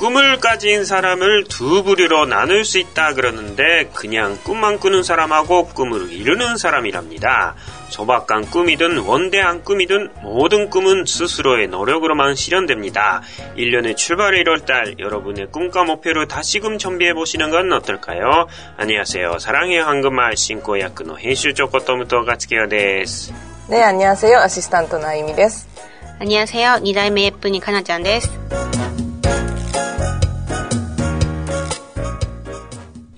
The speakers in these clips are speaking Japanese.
꿈을 가진 사람을 두 부류로 나눌 수 있다 그러는데 그냥 꿈만 꾸는 사람하고 꿈을 이루는 사람이랍니다. 소박한 꿈이든 원대한 꿈이든 모든 꿈은 스스로의 노력으로만 실현됩니다. 1년의 출발의 1월달 여러분의 꿈과 목표를 다시금 정비해 보시는 건 어떨까요? 안녕하세요. 사랑의 황금말 신고 야크노編集 조코토무토 가츠케요 です. 네, 안녕하세요. 아시스탄트 나이미 です. 안녕하세요. 2代目 예쁜이 카나ちゃんです.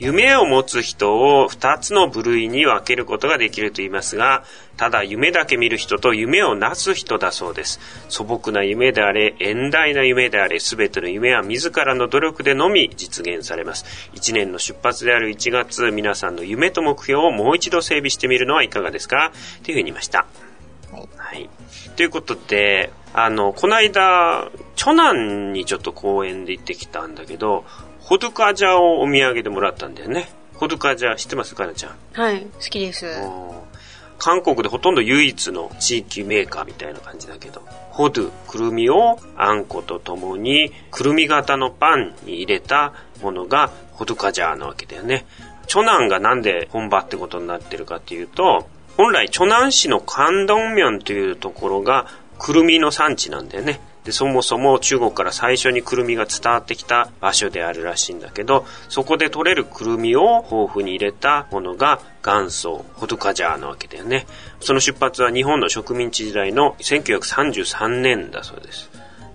夢を持つ人を2つの部類に分けることができると言いますが、ただ夢だけ見る人と夢をなす人だそうです。素朴な夢であれ、遠大な夢であれ、すべての夢は自らの努力でのみ実現されます。1年の出発である1月、皆さんの夢と目標をもう一度整備してみるのはいかがですか？というふうに言いました。はい。ということで、あの、この間、長男にちょっと公園で行ってきたんだけど、ホドカジャをお土産でもらったんだよね。ホドカジャ知ってますかなちゃん？はい、好きです。韓国でほとんど唯一の地域メーカーみたいな感じだけど、ホドゥ、くるみをあんことともに、くるみ型のパンに入れたものがホドカジャーなわけだよね。長男がなんで本場ってことになってるかっていうと、本来、長南市の関東ンというところが、くるみの産地なんだよね。で、そもそも中国から最初にくるみが伝わってきた場所であるらしいんだけど、そこで取れるくるみを豊富に入れたものが元祖ホトカジャーなわけだよね。その出発は日本の植民地時代の1933年だそうです。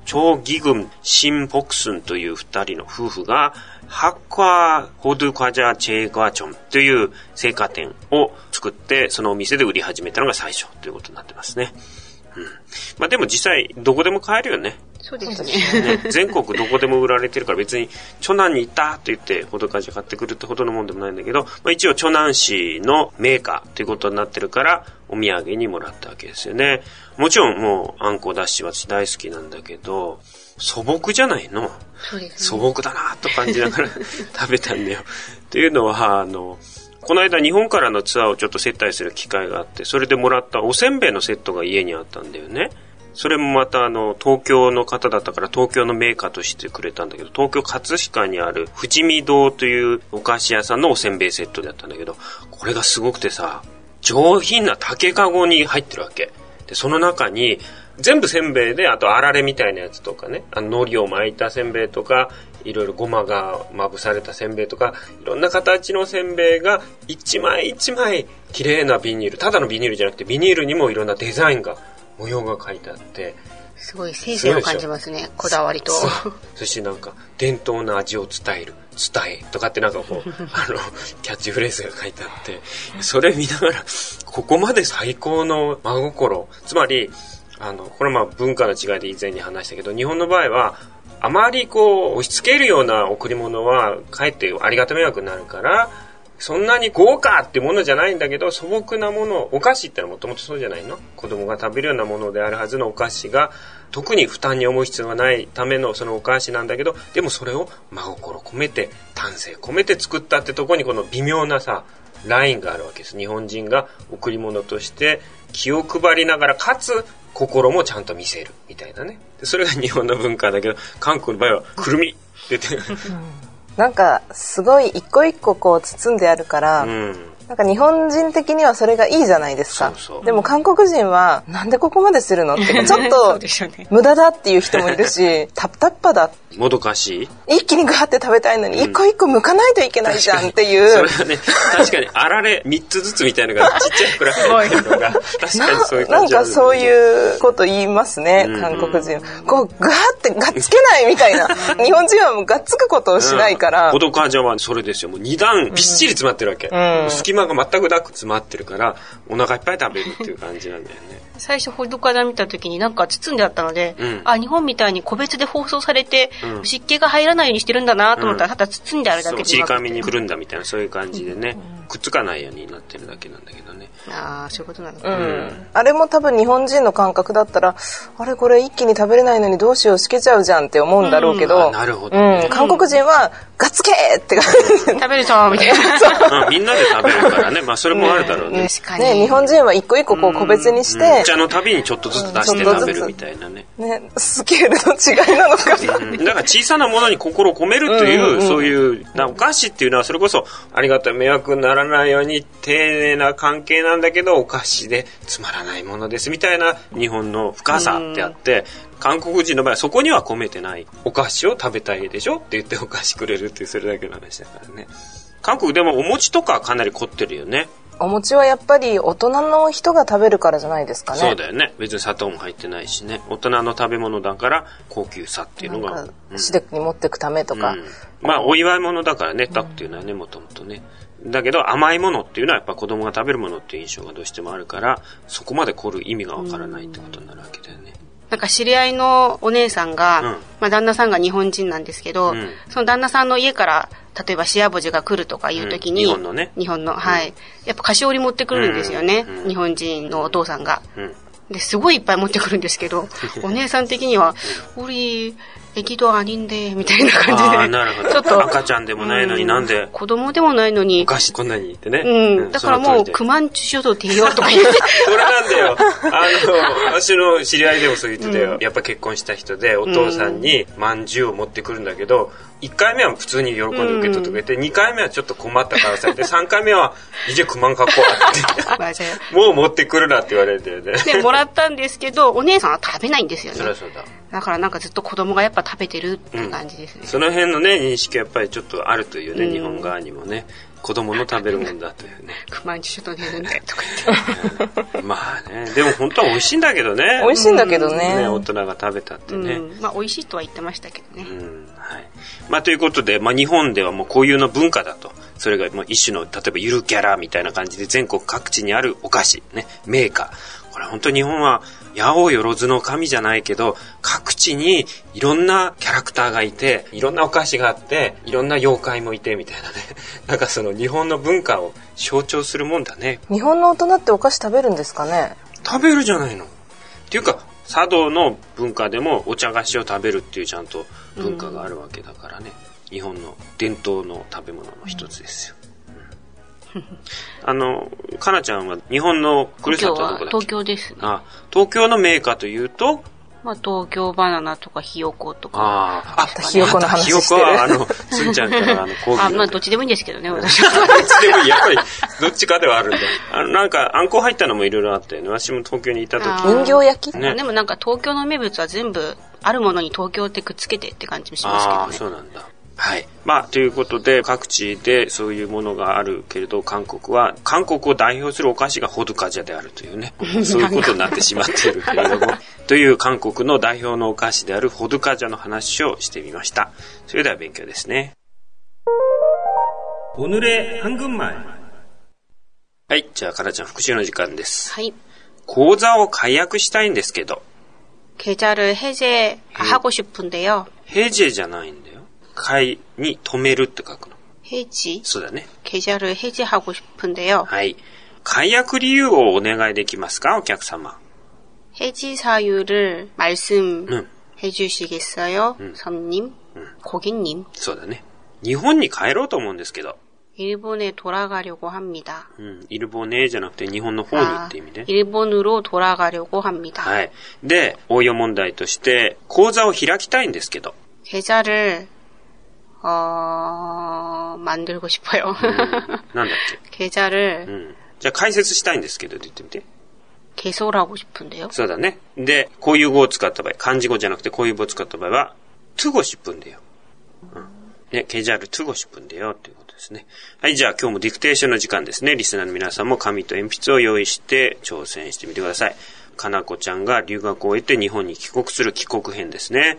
超義軍シン・ポクスンという二人の夫婦が、ハッカーホドゥカジャーチェーガーチョンという青果店を作って、そのお店で売り始めたのが最初ということになってますね。うん。まあでも実際、どこでも買えるよね。そうですね。ね全国どこでも売られてるから別に、長南に行ったって言って、ほどかじ買ってくるってほどのもんでもないんだけど、まあ一応長南市のメーカーということになってるから、お土産にもらったわけですよね。もちろんもう、あんこだし私大好きなんだけど、素朴じゃないの。ね、素朴だなと感じながら 食べたんだよ。っていうのは、あの、この間日本からのツアーをちょっと接待する機会があって、それでもらったおせんべいのセットが家にあったんだよね。それもまたあの、東京の方だったから東京のメーカーとしてくれたんだけど、東京葛飾にある富士見堂というお菓子屋さんのおせんべいセットだったんだけど、これがすごくてさ、上品な竹かごに入ってるわけ。で、その中に、全部せんべいで、あとあられみたいなやつとかね、あの海苔を巻いたせんべいとか、いろいろごまがまぶされたせんべいとか、いろんな形のせんべいが一枚一枚綺麗なビニール、ただのビニールじゃなくてビニールにもいろんなデザインが、模様が書いてあって、すごい先生を感じますね、こだわりと。そしてなんか、伝統の味を伝える、伝えとかってなんかこう、あの、キャッチフレーズが書いてあって、それ見ながら、ここまで最高の真心、つまり、あの、これまあ文化の違いで以前に話したけど、日本の場合は、あまりこう、押し付けるような贈り物は、かえってありがた迷惑になるから、そんなに豪華ってものじゃないんだけど、素朴なもの、お菓子ってのはもともとそうじゃないの？子供が食べるようなものであるはずのお菓子が、特に負担に思う必要がないためのそのお菓子なんだけど、でもそれを真心込めて、丹精込めて作ったってとこにこの微妙なさ、ラインがあるわけです。日本人が贈り物として気を配りながら、かつ心もちゃんと見せるみたいなね。それが日本の文化だけど、韓国の場合はくるみ出てる。なんかすごい一個一個こう包んであるから、うんなんか日本人的にはそれがいいじゃないですか。そうそうでも韓国人は、なんでここまでするのって ちょっと無駄だっていう人もいるし、タップタッパだ。もどかしい？一気にガーって食べたいのに、一個一個剥かないといけないじゃんっていう。それはね、確かにあられ3つずつみたいなのが ちっちゃいくらいのが、確かにそういう感じなんかそういうこと言いますね、韓国人。こう、ガーってがっつけないみたいな。日本人はもうがっつくことをしないから。もどかじゃはそれですよ。もう2段びっしり詰まってるわけ。隙間が全くなく詰まってるから、お腹いっぱい食べるっていう感じなんだよね。最初、ほどから見た時になんか包んであったので、うん、あ、日本みたいに個別で包装されて、うん、湿気が入らないようにしてるんだなと思ったら、ただ包んであるだけで。ちりかみにくるんだみたいな、そういう感じでね、うん、くっつかないようになってるだけなんだけどね。ああ、そういうことなのか、うん。あれも多分日本人の感覚だったら、あれこれ一気に食べれないのにどうしよう、しけちゃうじゃんって思うんだろうけど、なるほど、ね、韓国人は、ガッツケーって感じ食べるぞみたいな。まあ、みんなで食べるからね。まあ、それもあるだろうね。確かに。ね、日本人は一個一個こう個別にして。お茶のたびにちょっとずつ出して食べるみたいなね。ね、スケールの違いなのかだから小さなものに心を込めるという、そういう、お菓子っていうのはそれこそ、ありがたい迷惑にならないように丁寧な関係なんだけど、お菓子でつまらないものですみたいな日本の深さってあって、韓国人の場合はそこには込めてないお菓子を食べたいでしょ？って言ってお菓子くれるってそれだけの話だからね。韓国でもお餅とかかなり凝ってるよね。お餅はやっぱり大人の人が食べるからじゃないですかね。そうだよね。別に砂糖も入ってないしね。大人の食べ物だから高級さっていうのが。シデックに持ってくためとか、うん、まあお祝い物だからね、タクっていうのはね、もともとね。だけど甘いものっていうのはやっぱ子供が食べるものっていう印象がどうしてもあるから、そこまで凝る意味がわからないってことになるわけだよね。なんか知り合いのお姉さんが、うん、まあ旦那さんが日本人なんですけど、うん、その旦那さんの家から例えばシアボジが来るとかいう時に、うん、日本のね。日本のはい、やっぱ菓子折り持ってくるんですよね、日本人のお父さんが、ですごいいっぱい持ってくるんですけど お姉さん的には「우리 애기도아닌데」みたいな感じでなるほどちょっと赤ちゃんでもないのになんで子供でもないのにお菓子こんなにってね、うん、だからもう「クマンチュショドティヨ」とか言ってそれなんだよあの私の知り合いでもそう言ってたよ、やっぱ結婚した人でお父さんにまんじゅうを持ってくるんだけど1回目は普通に喜んで受け取ってくれて、うん、2回目はちょっと困った顔されて、3回目は、いじくまんかこうって。もう持ってくるなって言われてね。で、もらったんですけど、お姉さんは食べないんですよね。そりゃそうだ。だからなんかずっと子供がやっぱ 食べてるって感じですね。うん、その辺のね、認識はやっぱりちょっとあるというね、うん、日本側にもね。子供の食べるもんだというね。毎日ちょっと寝るんとか言って。まあね、でも本当は美味しいんだけどね。美味しいんだけどね。ね大人が食べたってね。うん、まあ美味しいとは言ってましたけどね。うん、はい。まあということで、まあ日本ではもう固有の文化だと。それがもう一種の、例えばゆるキャラみたいな感じで全国各地にあるお菓子、ね、メーカー。これ本当日本は八百万の神じゃないけど、各地にいろんなキャラクターがいて、いろんなお菓子があって、いろんな妖怪もいてみたいなね。なんかその日本の文化を象徴するもんだね。日本の大人ってお菓子食べるんですかね？食べるじゃないの。っていうか、茶道の文化でもお茶菓子を食べるっていうちゃんと文化があるわけだからね。日本の伝統の食べ物の一つですよ。あの、かなちゃんは日本のふるさとはどこだっけ？東京ですね。あ、東京のメーカーというと？まあ、東京バナナとかひよことか。ああ、ひよこの話ひよこは、あの、すんちゃんからあの、講義。あ、まあ、どっちでもいいんですけどね、私は。どっちでもいい。やっぱり、どっちかではあるんだ。あの、なんか、あんこ入ったのもいろいろあったよね。私も東京にいた時。人形焼き？ね。でもなんか、東京の名物は全部、あるものに東京ってくっつけてって感じもしますけどね。ああ、そうなんだ。はい。まあ、ということで、各地でそういうものがあるけれど、韓国は、韓国を代表するお菓子がホドカジャであるというね、そういうことになってしまっているけれども、という韓国の代表のお菓子であるホドカジャの話をしてみました。それでは勉強ですね。오늘의한국말はい、じゃあ、かなちゃん復習の時間です。はい。講座を解約したいんですけど。계좌를해제하고싶은데요 해제じゃないんだ 会に止めるって書くの。平地そうだね。계좌를해지하고싶은데요はい。解約理由をお願いできますかお客様。해지사유를말씀해주시겠어요손님고객님そうだね。日本に帰ろうと思うんですけど。일본에돌아가려고합니다うん、일본에じゃなくて日本の方にって意味ね。일본으로돌아가려고합니다はい。で、応用問題として、講座を開きたいんですけど。계좌를 어, 만들고 싶어 요. 난다지 계좌 를. 음. 자, 解説したいんですけど、言ってみて。개설하고 싶은데 요? そうだね。근 데, 고유고使った場合,漢字고じゃなくて고유고使った場合は,투고 싶은데 요. 음. 네, 계좌를 투고 싶은데 요. ですね。はい、じゃあ今日もディクテーションの時間ですね。リスナーの皆さんも紙と鉛筆を用意して挑戦してみてください。かなこちゃんが留学を終えて日本に帰国する帰国編ですね。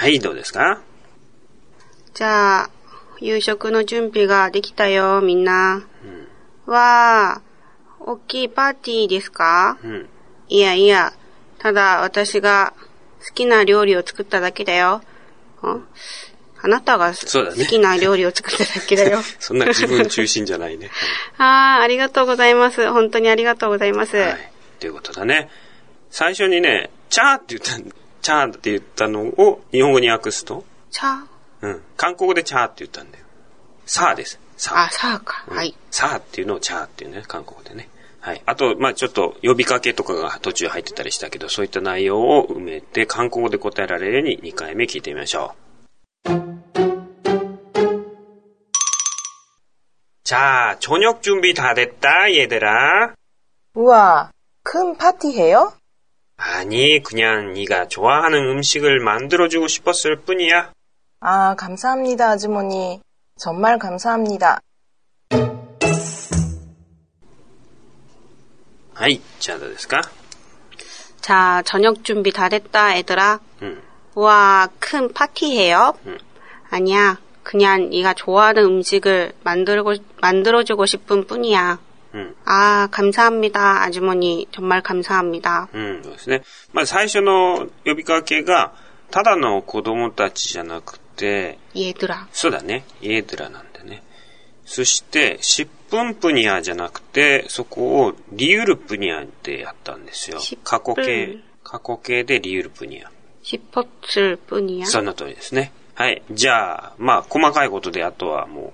はい、どうですか？じゃあ、夕食の準備ができたよ、みんな。うん、わー、大きいパーティーですか、うん、いやいや、ただ私が好きな料理を作っただけだよ。あ？なたが好きな料理を作っただけだよ。そ,、んな自分中心じゃないね。ああ、ありがとうございます。本当にありがとうございます。はい。ということだね。最初にね、チャーって言った、チャーって言ったのを日本語に訳すとチャーうん。韓国語でチャーって言ったんだよ。サーです。サー。あ、サーか。はい。サーっていうのをチャーっていうね、韓国語でね。はい。あと、まあちょっと呼びかけとかが途中入ってたりしたけど、そういった内容を埋めて、韓国語で答えられるように2回目聞いてみましょう。자 저녁 준비 다 됐다, 얘들아. 우와, 큰 파티해요? 아니, 그냥 네가 좋아하는 음식을 만들어주고 싶었을 뿐이야. 아, 감사합니다, 아주머니. 정말 감사합니다. 아이, 자, 됐을까? 자, 저녁 준비 다 됐다, 애들아. 응. 우와, 큰 파티해요. 응. 아니야, 그냥 네가 좋아하는 음식을 만들고 만들어주고 싶은 뿐이야. 응. 아, 감사합니다, 아주머니. 정말 감사합니다. うん、そうですね。まあ最初の呼びかけが、ただの子供たちじゃなくて、 얘들아. そうだね。얘들아なんだね。そして、10分プニアじゃなくて、そこをリユルプニアでやったんですよ。過去形、過去形でリユルプニア。10分プニアその通りですね。はい。じゃあ、まあ、細かいことであとはもう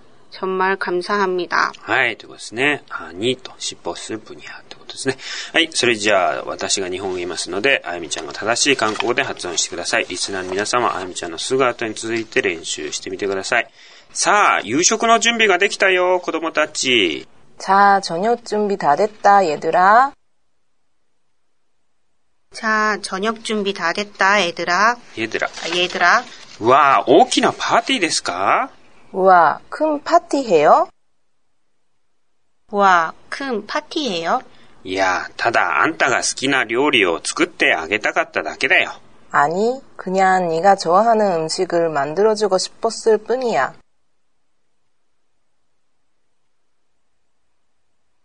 정말감사합니다はい、ということですね。あにと、しっぽする分野ってことですね。はい、それじゃあ、私が日本語言いますので、あやみちゃんが正しい韓国語で発音してください。リスナーの皆様、あやみちゃんのすぐ後に続いて練習してみてください。さあ、夕食の準備ができたよ、子供たち。자、 저녁준비다됐다 얘들 아。 자、 저녁준비다됐다 얘들 아。 얘들 아。 얘들 아。 わあ、大きなパーティーですか わあ、큰파티해요わあ、큰파티해 요？ いや、ただあんたが好きな料理を作ってあげたかっただけだよ。아니그냥네가좋아하는음식을만들어주고싶었을뿐이야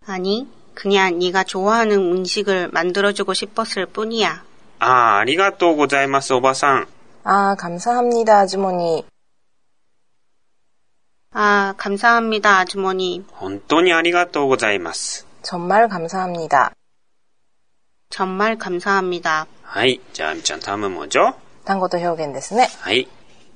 아니, 그냥 네가 좋아하는 음식을 만들어주고 싶었을 뿐이야. 아, 아리가또 고자이마스 오바상. 아, 감사합니다, 아주머니. 아, 감사합니다, 아주머니. 本当にありがとうございます. 정말 감사합니다. 정말 감사합니다. はい。じゃあ、みちゃん、タームもじょ単語と表現ですね。はい。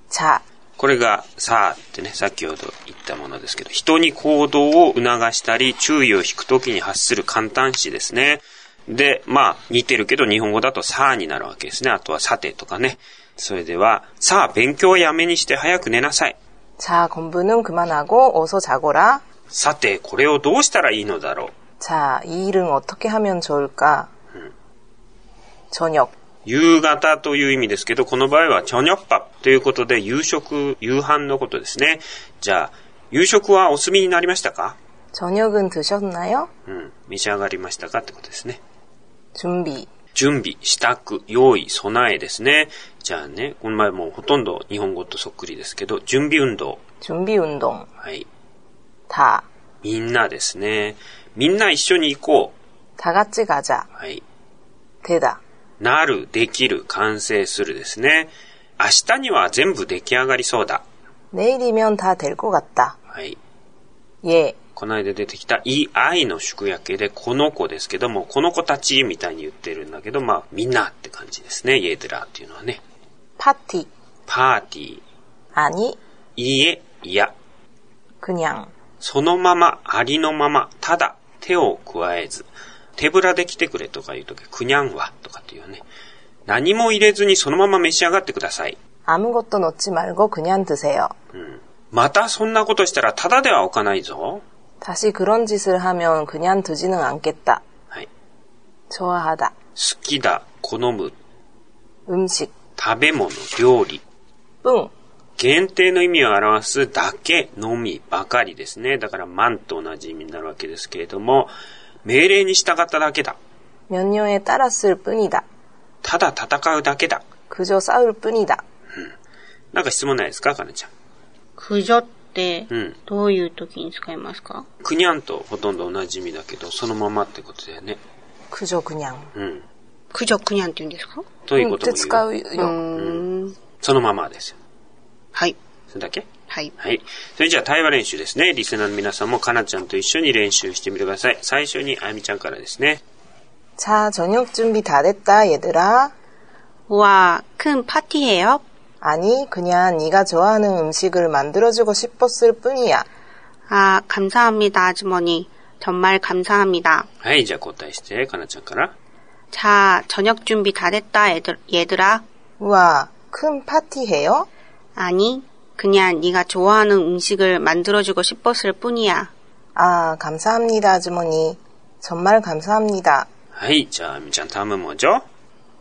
자, これが、さあってね、先ほど言ったものですけど、人に行動を促したり、注意を引くときに発する簡単詞ですね。で、まあ、似てるけど、日本語だとさあになるわけですね。あとはさてとかね。それでは、さあ、勉強をやめにして早く寝なさい。 자 공부는그만하고어서자거라さて、これをどうしたらいいのだろう。자이일은어떻게하면좋을까음저녁夕方という意味ですけど、この場合はチョニョッパということで夕食、夕飯のことですね。じゃあ、夕食はお済みになりましたか저녁은드셨나요うん、召し上がりましたかってことですね。準備。 準備、支度、用意、備えですね。じゃあね、この前もうほとんど日本語とそっくりですけど、準備運動。準備運動。はい。た。みんなですね。みんな一緒に行こう。たがちがじゃ。はい。手だ。なる、できる、完成するですね。 明日には全部出来上がりそうだ。 내일이면 다 될 것 같다. はい。 예. この間出てきたい愛の縮約形でこの子ですけども、この子たちみたいに言ってるんだけど、まあみんなって感じですね。イエデラっていうのはね。 파티. パーティー、 아니, いいえ、いや、 그냥. そのまま、ありのまま、ただ、手を加えず、手ぶらで来てくれとか言うとき、くにゃんはとかっていうね。何も入れずにそのまま召し上がってください。 아무것도 넣지 말고 그냥 드세요. またそんなことしたらただでは置かないぞ。 다시 그런 짓을 하면 그냥 두지는 않겠다. はい。 좋아하다. 好きだ、好む、 음식. 食べ物、料理。 뿡. 限定の意味を表すだけ、のみ、ばかりですね。だから、万と同じ意味になるわけですけれども、命令に従っただけだ。 면요에 따랐을 뿐이다. ただ戦うだけだ。 그저 싸울 뿐이다. なんか質問ないですかかなちゃん。駆除ってうん、 どういう時に使いますかくにゃんとほとんど同じ意味だけど、そのままってことだよね。 그저 그냥. うん。駆除くにゃんって言うんですかということも 때 言う。 쓰까요? うーん。そのままですよ。はい。それだけはい。はい。それじゃあ対話練習ですね。リスナーの皆さんもかなちゃんと一緒に練習してみてください。最初にあやみちゃんからですね。 자, 저녁 준비 다 됐다, 얘들아. 우와, 큰 파티예요? 아니, 그냥 네가 좋아하는 음식을 만들어주고 싶었을 뿐이야. 아, 감사합니다, 아주머니. 정말 감사합니다. 아, 이제 곧다시지 가나짱까라. 자, 저녁 준비 다 됐다, 애들, 얘들아. 우와, 큰 파티해요? 아니, 그냥 네가 좋아하는 음식을 만들어주고 싶었을 뿐이야. 아, 감사합니다, 아주머니. 정말 감사합니다. 아이, 참, 참, 다음은 뭐죠?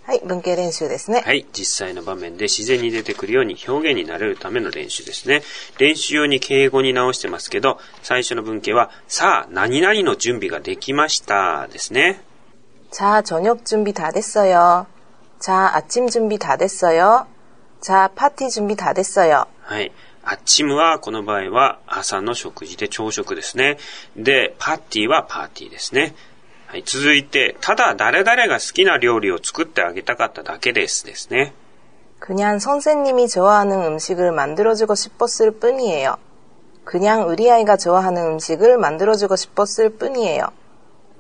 ゃんターム文字。 하이, 문계練習ですね。はい。実際の場面で自然に出てくるように表現になれるための練習ですね。練習用に敬語に直してますけど、最初の文型は、さあ、何々の準備ができましたですね。 자, 저녁 준비 다 됐어요. 자, 아침 준비 다 됐어요. 자, 파티 준비 다 됐어요. はい。アッチムは、この場合は朝の食事で朝食ですね。で、パーティーはパーティーですね。 はい。続いて、ただ誰々が好きな料理を作ってあげたかっただけですですね。 그냥 선생님이 좋아하는 음식을 만들어주고 싶었을 뿐이에요. 그냥 우리 아이가 좋아하는 음식을 만들어주고 싶었을 뿐이에요.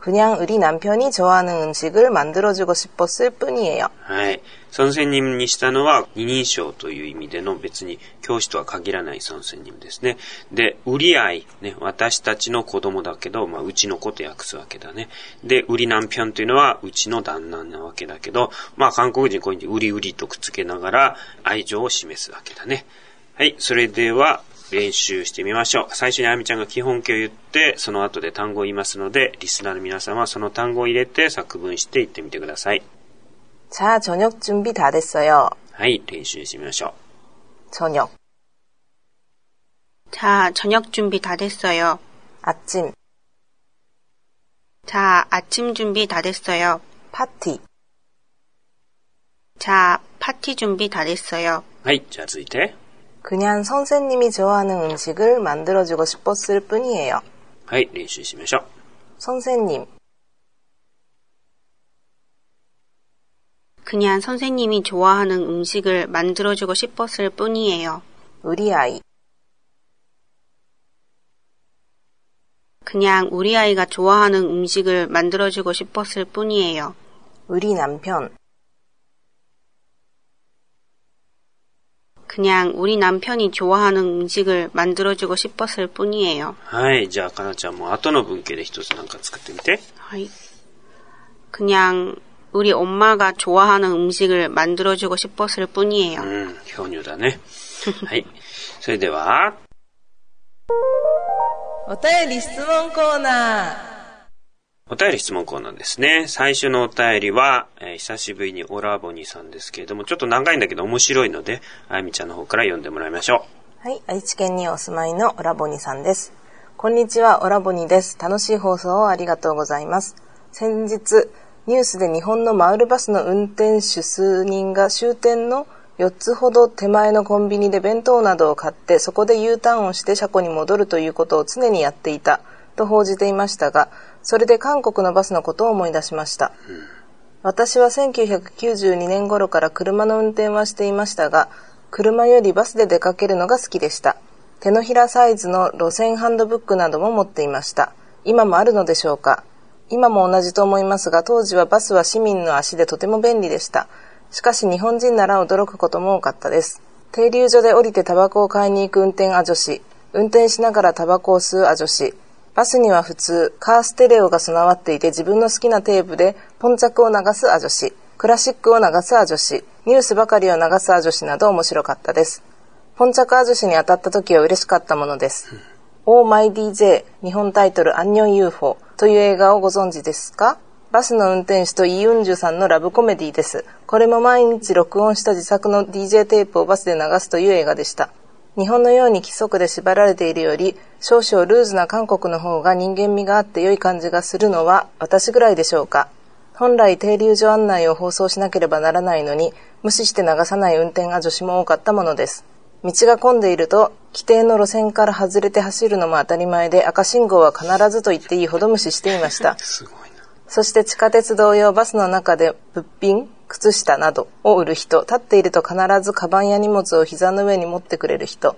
그냥 우리 남편이 좋아하는 음식을 만들어주고 싶었을 뿐이에요. はい。孫仙人にしたのは二人称という意味での別に教師とは限らない孫仙人ですね。で、売り合い、ね、私たちの子供だけど、まあ、うちの子と訳すわけだね。で、売り南ンというのはうちの旦那なわけだけど、まあ、韓国人こういうふうに売り売りとくっつけながら愛情を示すわけだね。はい。それでは、 練習してみましょう。最初にあやみちゃんが基本形を言って、その後で単語を言いますので、リスナーの皆さんはその単語を入れて作文して言ってみてください。 자, 저녁 준비 다 됐어요. はい、練習してみましょ 저녁, 자, 저녁 준비 다 됐어요. 아침, 자, 아침 준비 다 됐어요. 파티, 자, 파티 준비 다 됐어요. う。はい、じゃあ続いて。 그냥 선생님이 좋아하는 음식을 만들어주고 싶었을 뿐이에요. はい、練習しましょう。 선생님, 그냥 선생님이 좋아하는 음식을 만들어주고 싶었을 뿐이에요. 우리 아이, 그냥 우리 아이가 좋아하는 음식을 만들어주고 싶었을 뿐이에요. 우리 남편, 그냥 우리 남편이 좋아하는 음식을 만들어주고 싶었을 뿐이에요. はい、じゃあ、かなちゃんも後の文型で一つなんか作ってみて。 하이. 그냥 우리 엄마가 좋아하는 음식을 만들어주고 싶었을 뿐이에요. うん、表乳だね。はい。それでは、お便り質問コーナー。 お便り質問コーナーですね。最初のお便りは、えー久しぶりにオラボニさんですけれども、ちょっと長いんだけど面白いので、あやみちゃんの方から読んでもらいましょうはい、愛知県にお住まいのオラボニさんです。こんにちは、オラボニです。楽しい放送をありがとうございます。先日、ニュースで日本のマウルバスの運転手数人が終点の4つほど手前のコンビニで弁当などを買って、そこで U ターンをして車庫に戻るということを常にやっていたと報じていましたが、それで韓国のバスのことを思い出しました。私は1992年頃から車の運転はしていましたが、車よりバスで出かけるのが好きでした。手のひらサイズの路線ハンドブックなども持っていました。今もあるのでしょうか今も同じと思いますが、当時はバスは市民の足でとても便利でした。しかし日本人なら驚くことも多かったです。停留所で降りてタバコを買いに行く運転ア女子、運転しながらタバコを吸うア女子、バスには普通、カーステレオが備わっていて自分の好きなテープでポンチャクを流すア女子、クラシックを流すア女子、ニュースばかりを流すア女子など面白かったです。ポンチャクア女子に当たった時は嬉しかったものです。オーマイ DJ 日本タイトルアンニョン UFO という映画をご存知ですか？バスの運転手とイ・ユンジュさんのラブコメディです。これも毎日録音した自作の DJ テープをバスで流すという映画でした。日本のように規則で縛られているより、少々ルーズな韓国の方が人間味があって良い感じがするのは私ぐらいでしょうか。本来停留所案内を放送しなければならないのに、無視して流さない運転が女子も多かったものです。道が混んでいると、規定の路線から外れて走るのも当たり前で赤信号は必ずと言っていいほど無視していました。すごいそして地下鉄同様バスの中で物品、靴下などを売る人、立っていると必ずカバンや荷物を膝の上に持ってくれる人、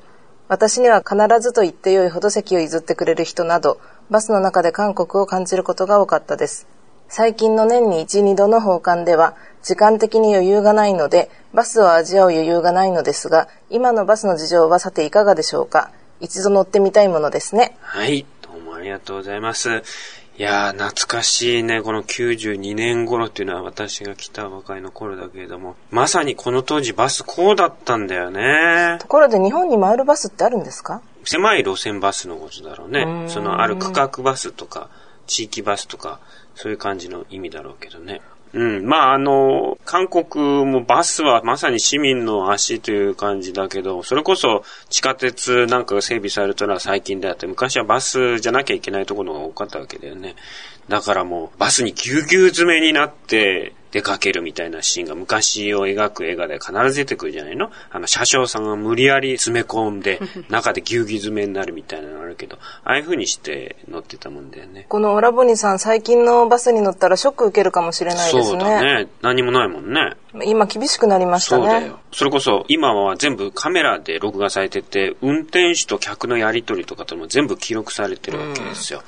私には必ずと言ってよいほど席を譲ってくれる人など、バスの中で韓国を感じることが多かったです。最近の年に1、2度の訪韓では、時間的に余裕がないので、バスを味わう余裕がないのですが、今のバスの事情はさていかがでしょうか？一度乗ってみたいものですね。はい、どうもありがとうございます。いやー、懐かしいね。この92年頃っていうのは私が来たばかりの頃だけれども、まさにこの当時バスこうだったんだよね。ところで日本に回るバスってあるんですか？狭い路線バスのことだろうね。そのある区画バスとか、地域バスとか、そういう感じの意味だろうけどね。うん。まあ、あの、韓国もバスはまさに市民の足という感じだけど、それこそ地下鉄なんかが整備されたのは最近であって、昔はバスじゃなきゃいけないところが多かったわけだよね。だからもう、バスにぎゅうぎゅう詰めになって、出かけるみたいなシーンが昔を描く映画で必ず出てくるじゃないの？あの、車掌さんが無理やり詰め込んで、中でぎゅうぎゅう詰めになるみたいなのあるけど、ああいう風にして乗ってたもんだよね。このオラボニさん、最近のバスに乗ったらショック受けるかもしれないですね。そうだね。何もないもんね。今厳しくなりましたね。そうだよ。それこそ、今は全部カメラで録画されてて、運転手と客のやりとりとかとも全部記録されてるわけですよ。うん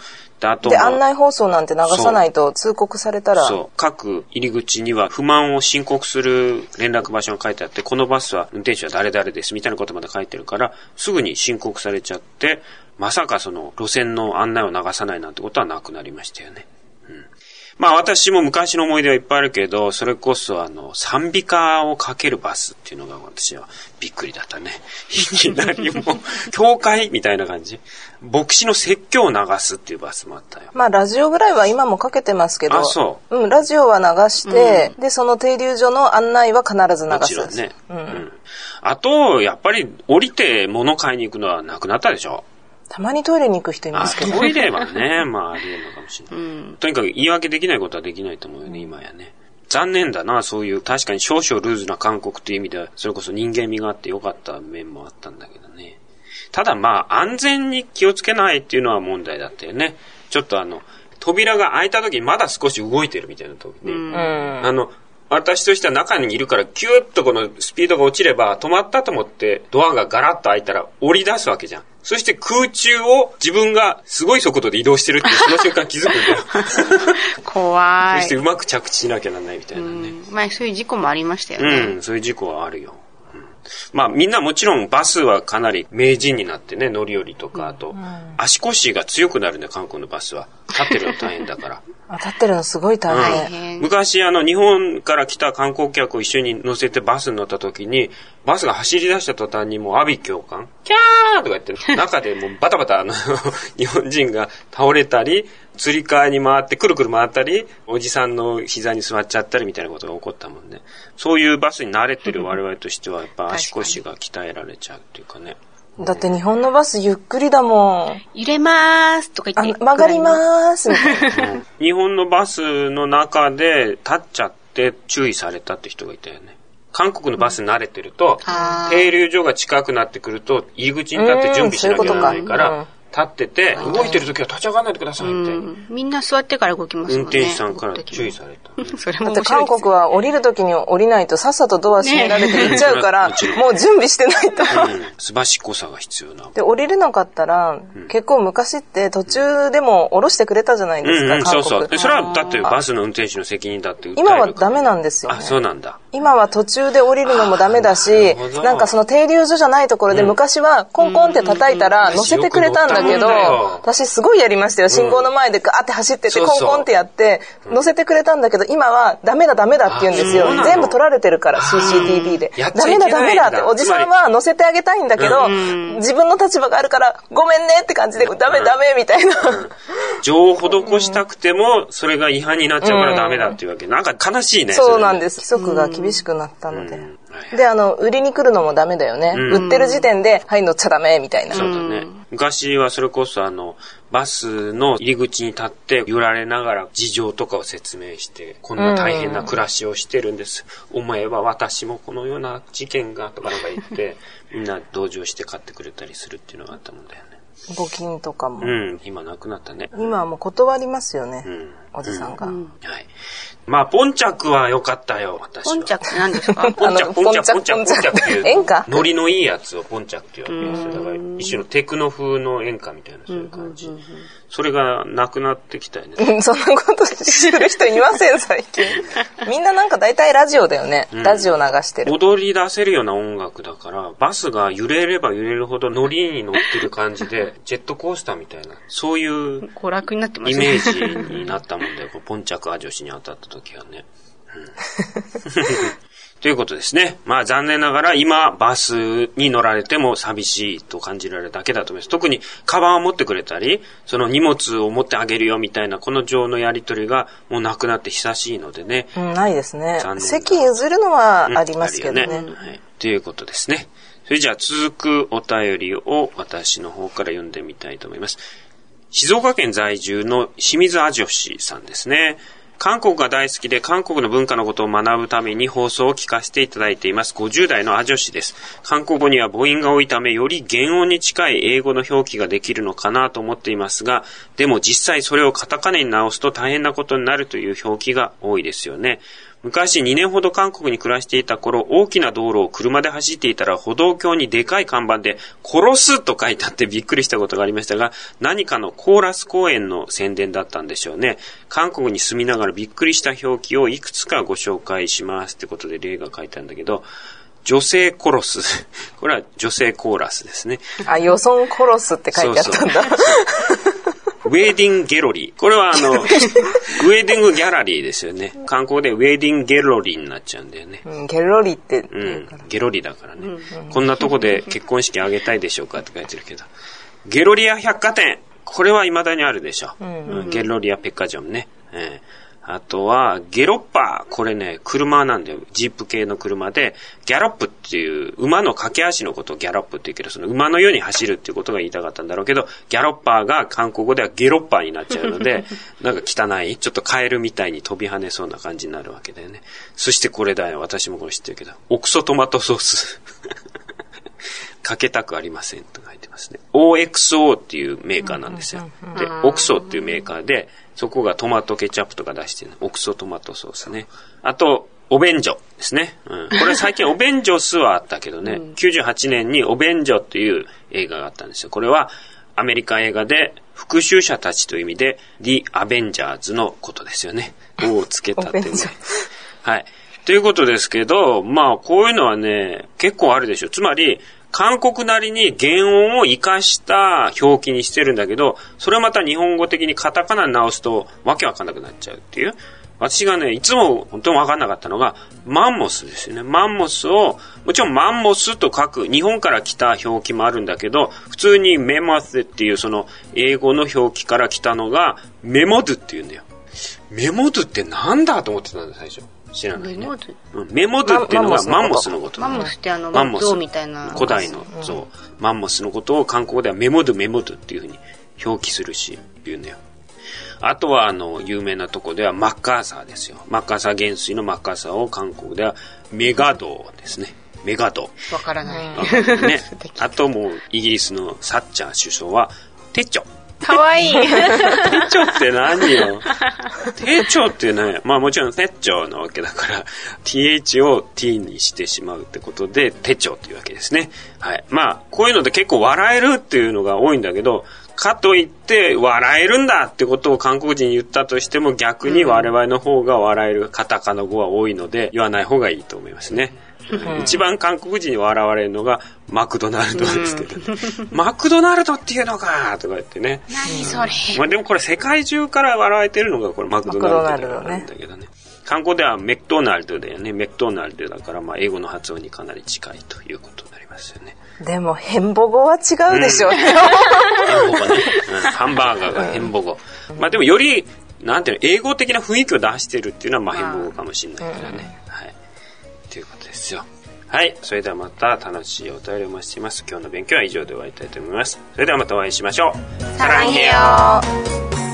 で、案内放送なんて流さないと通告されたら。そう。各入り口には不満を申告する連絡場所が書いてあって、このバスは運転手は誰々ですみたいなことまで書いてるから、すぐに申告されちゃって、まさかその路線の案内を流さないなんてことはなくなりましたよね。まあ私も昔の思い出はいっぱいあるけど、それこそあの、賛美歌をかけるバスっていうのが私はびっくりだったね。いきなりもう、教会みたいな感じ。牧師の説教を流すっていうバスもあったよ。まあラジオぐらいは今もかけてますけど。あ、そう。うん、ラジオは流して、うん、で、その停留所の案内は必ず流す。もちろんね。うん。うん、あと、やっぱり降りて物買いに行くのはなくなったでしょ？たまにトイレに行く人いますけど、ね、トイレはね、まああり得るのかもしれない、うん。とにかく言い訳できないことはできないと思うよね、今やね。残念だな、そういう確かに少々ルーズな韓国という意味では、それこそ人間味があってよかった面もあったんだけどね。ただまあ、安全に気をつけないっていうのは問題だったよね。ちょっとあの、扉が開いた時にまだ少し動いてるみたいな時に、うん、あの、私としては中にいるからキューッとこのスピードが落ちれば止まったと思ってドアがガラッと開いたら降り出すわけじゃん。そして空中を自分がすごい速度で移動してるってその瞬間気づくんだよ。怖い。そしてうまく着地しなきゃならないみたいなね。まあそういう事故もありましたよね。うん、そういう事故はあるよ。まあみんなもちろんバスはかなり名人になってね、乗り降りとか、あと、足腰が強くなるね、韓国のバスは。立ってるの大変だから。立ってるのすごい大変。うん、昔あの日本から来た観光客を一緒に乗せてバスに乗った時に、バスが走り出した途端にもう阿鼻教官、キャーとか言って、中でもうバタバタあの 日本人が倒れたり、釣り革に回ってくるくる回ったり、おじさんの膝に座っちゃったりみたいなことが起こったもんね。そういうバスに慣れてる 我々としては、やっぱ足腰が鍛えられちゃうっていうかね。だって日本のバスゆっくりだもん。揺れまーすとか言って。曲がりまーすみたいな。日本のバスの中で立っちゃって注意されたって人がいたよね。韓国のバスに慣れてると、停留所が近くなってくると、入り口に立って準備しなきゃならないから、立ってて、動いてる時は立ち上がらないでくださいって。みんな座ってから動きますもんね。運転手さんから注意された。それもだって韓国は降りる時に降りないとさっさとドア閉められて行っちゃうから、ね、もう準備してないと。すばしっこさが必要な。で、降りれなかったら、結構昔って途中でも降ろしてくれたじゃないですか、そうそう。それはだってバスの運転手の責任だって今はダメなんですよ、あ、そうなんだ。今は途中で降りるのもダメだし、なんかその停留所じゃないところで昔はコンコンって叩いたら乗せてくれたんだけど、私すごいやりましたよ。信号の前でガーって走ってて、コンコンってやって、乗せてくれたんだけど、今はダメだダメだって言うんですよ。全部撮られてるから、CCTV で。ダメだダメだって、おじさんは乗せてあげたいんだけど、自分の立場があるから、ごめんねって感じで、ダメダメみたいな。情を施したくても、それが違反になっちゃうからダメだっていうわけ。なんか悲しいね。そうなんです。規則が厳しくなったので。で、あの、売りに来るのもダメだよね。売ってる時点で、はい、乗っちゃダメみたいな。そうだね。昔はそれこそあの、バスの入り口に立って揺られながら事情とかを説明して、こんな大変な暮らしをしてるんです。思えば私もこのような事件がとかなんか言って、みんな同情して買ってくれたりするっていうのがあったもんだよね。募金とかも。うん、今なくなったね。今はもう断りますよね。うん、おじさんが。うん、はい。まあ、ポンチャクは良かったよ、私は。ポンチャクって何ですか？ポンチャク、ポンチャク、ポンチャク、ポンチャクっていう。演歌？ノリのいいやつをポンチャクって言うわけですよ。だから、一種のテクノ風の演歌みたいな、そういう感じ。それがなくなってきたよね。うん、そんなことする人いません、最近。みんななんか大体ラジオだよね。ラジオ流してる。踊り出せるような音楽だから、バスが揺れれば揺れるほどノリに乗ってる感じで、ジェットコースターみたいな、そういう 娯楽になってますね。イメージになったもんだよ。ポンチャクア女子に当たった時はね。ということですね。まあ残念ながら今バスに乗られても寂しいと感じられるだけだと思います。特にカバンを持ってくれたり、その荷物を持ってあげるよみたいなこの情のやりとりがもうなくなって久しいのでね。うん、ないですね。席譲るのはありますけどね。うん、ねはい。ということですね。それじゃあ続くお便りを私の方から読んでみたいと思います。静岡県在住の清水あじょしさんですね。韓国が大好きで韓国の文化のことを学ぶために放送を聞かせていただいています。50代のアジョシです。韓国語には母音が多いため、より原音に近い英語の表記ができるのかなと思っていますが、でも実際それをカタカナに直すと大変なことになるという表記が多いですよね。昔2年ほど韓国に暮らしていた頃、大きな道路を車で走っていたら歩道橋にでかい看板で殺すと書いてあってびっくりしたことがありましたが、何かのコーラス公演の宣伝だったんでしょうね。韓国に住みながらびっくりした表記をいくつかご紹介しますってことで例が書いてあるんだけど、女性コロス。これは女性コーラスですね。あ、予算コロスって書いてあったんだ。そうそうウェーディングギャロリー。これはあの、ウェーディングギャラリーですよね。韓国でウェーディングギャロリーになっちゃうんだよね。うん、ゲロリって。うん、ゲロリだからね。こんなとこで結婚式あげたいでしょうかって書いてるけど。ゲロリア百貨店。これは未だにあるでしょ。うんうん、ゲロリアペッカジョンね。えーあとは、ゲロッパー。これね、車なんだよ。ジープ系の車で、ギャロップっていう、馬の駆け足のことをギャロップって言うけど、その馬のように走るっていうことが言いたかったんだろうけど、ギャロッパーが韓国語ではゲロッパーになっちゃうので、なんか汚い、ちょっとカエルみたいに飛び跳ねそうな感じになるわけだよね。そしてこれだよ。私もこれ知ってるけど、オクソトマトソース。かけたくありませんと書いてますね。OXO っていうメーカーなんですよ。で、オクソっていうメーカーで、そこがトマトケチャップとか出してるオクソトマトソースね。あと、お便所ですね。うん、これ最近お便所スはあったけどね、うん、98年にお便所っていう映画があったんですよ。これはアメリカ映画で復讐者たちという意味で The Avengers のことですよね。をつけたってね。はい。ということですけど、まあこういうのはね、結構あるでしょ。つまり、韓国なりに原音を活かした表記にしてるんだけど、それまた日本語的にカタカナに直すとわけわかんなくなっちゃうっていう。私がね、いつも本当にわかんなかったのが、マンモスですよね。マンモスを、もちろんマンモスと書く、日本から来た表記もあるんだけど、普通にメモスっていうその英語の表記から来たのが、メモドって言うんだよ。メモドってなんだと思ってたんだ、最初。知らないね。メモドうん、メモドっていうのがマンモスのこと。マンモスってあの、マンモスみたいな。古代の、そう。マンモスのことを韓国ではメモドメモドっていうふうに表記するし、言うんだよ。あとは、あの、有名なとこではマッカーサーですよ。マッカーサー元帥のマッカーサーを韓国ではメガドーですね。メガド。わからない。ね。あともう、イギリスのサッチャー首相はテチョ。かわいい。テチョって何よ？テチョってね、まあもちろんテチョなわけだから、th を t にしてしまうってことで、テチョっていうわけですね。はい。まあ、こういうので結構笑えるっていうのが多いんだけど、かといって笑えるんだってことを韓国人に言ったとしても逆に我々の方が笑えるカタカナ語は多いので言わない方がいいと思いますね。一番韓国人に笑われるのがマクドナルドですけど、マクドナルドっていうのかとか言ってね。何それ。まあでもこれ世界中から笑われてるのがこれマクドナルドなんだけどね。韓国ではメクドナルドだよね。メクドナルドだからまあ英語の発音にかなり近いということになりますよね。でも、ヘンボゴは違うでしょう、うん、ヘンボゴね、うん。ハンバーガーがヘンボゴ。うん、まあでもより、なんていうの、英語的な雰囲気を出してるっていうのは、まあヘンボゴかもしれないからね。はい。ということですよ。はい。それではまた楽しいお便りをお待ちしています。今日の勉強は以上で終わりたいと思います。それではまたお会いしましょう。サランヘヨ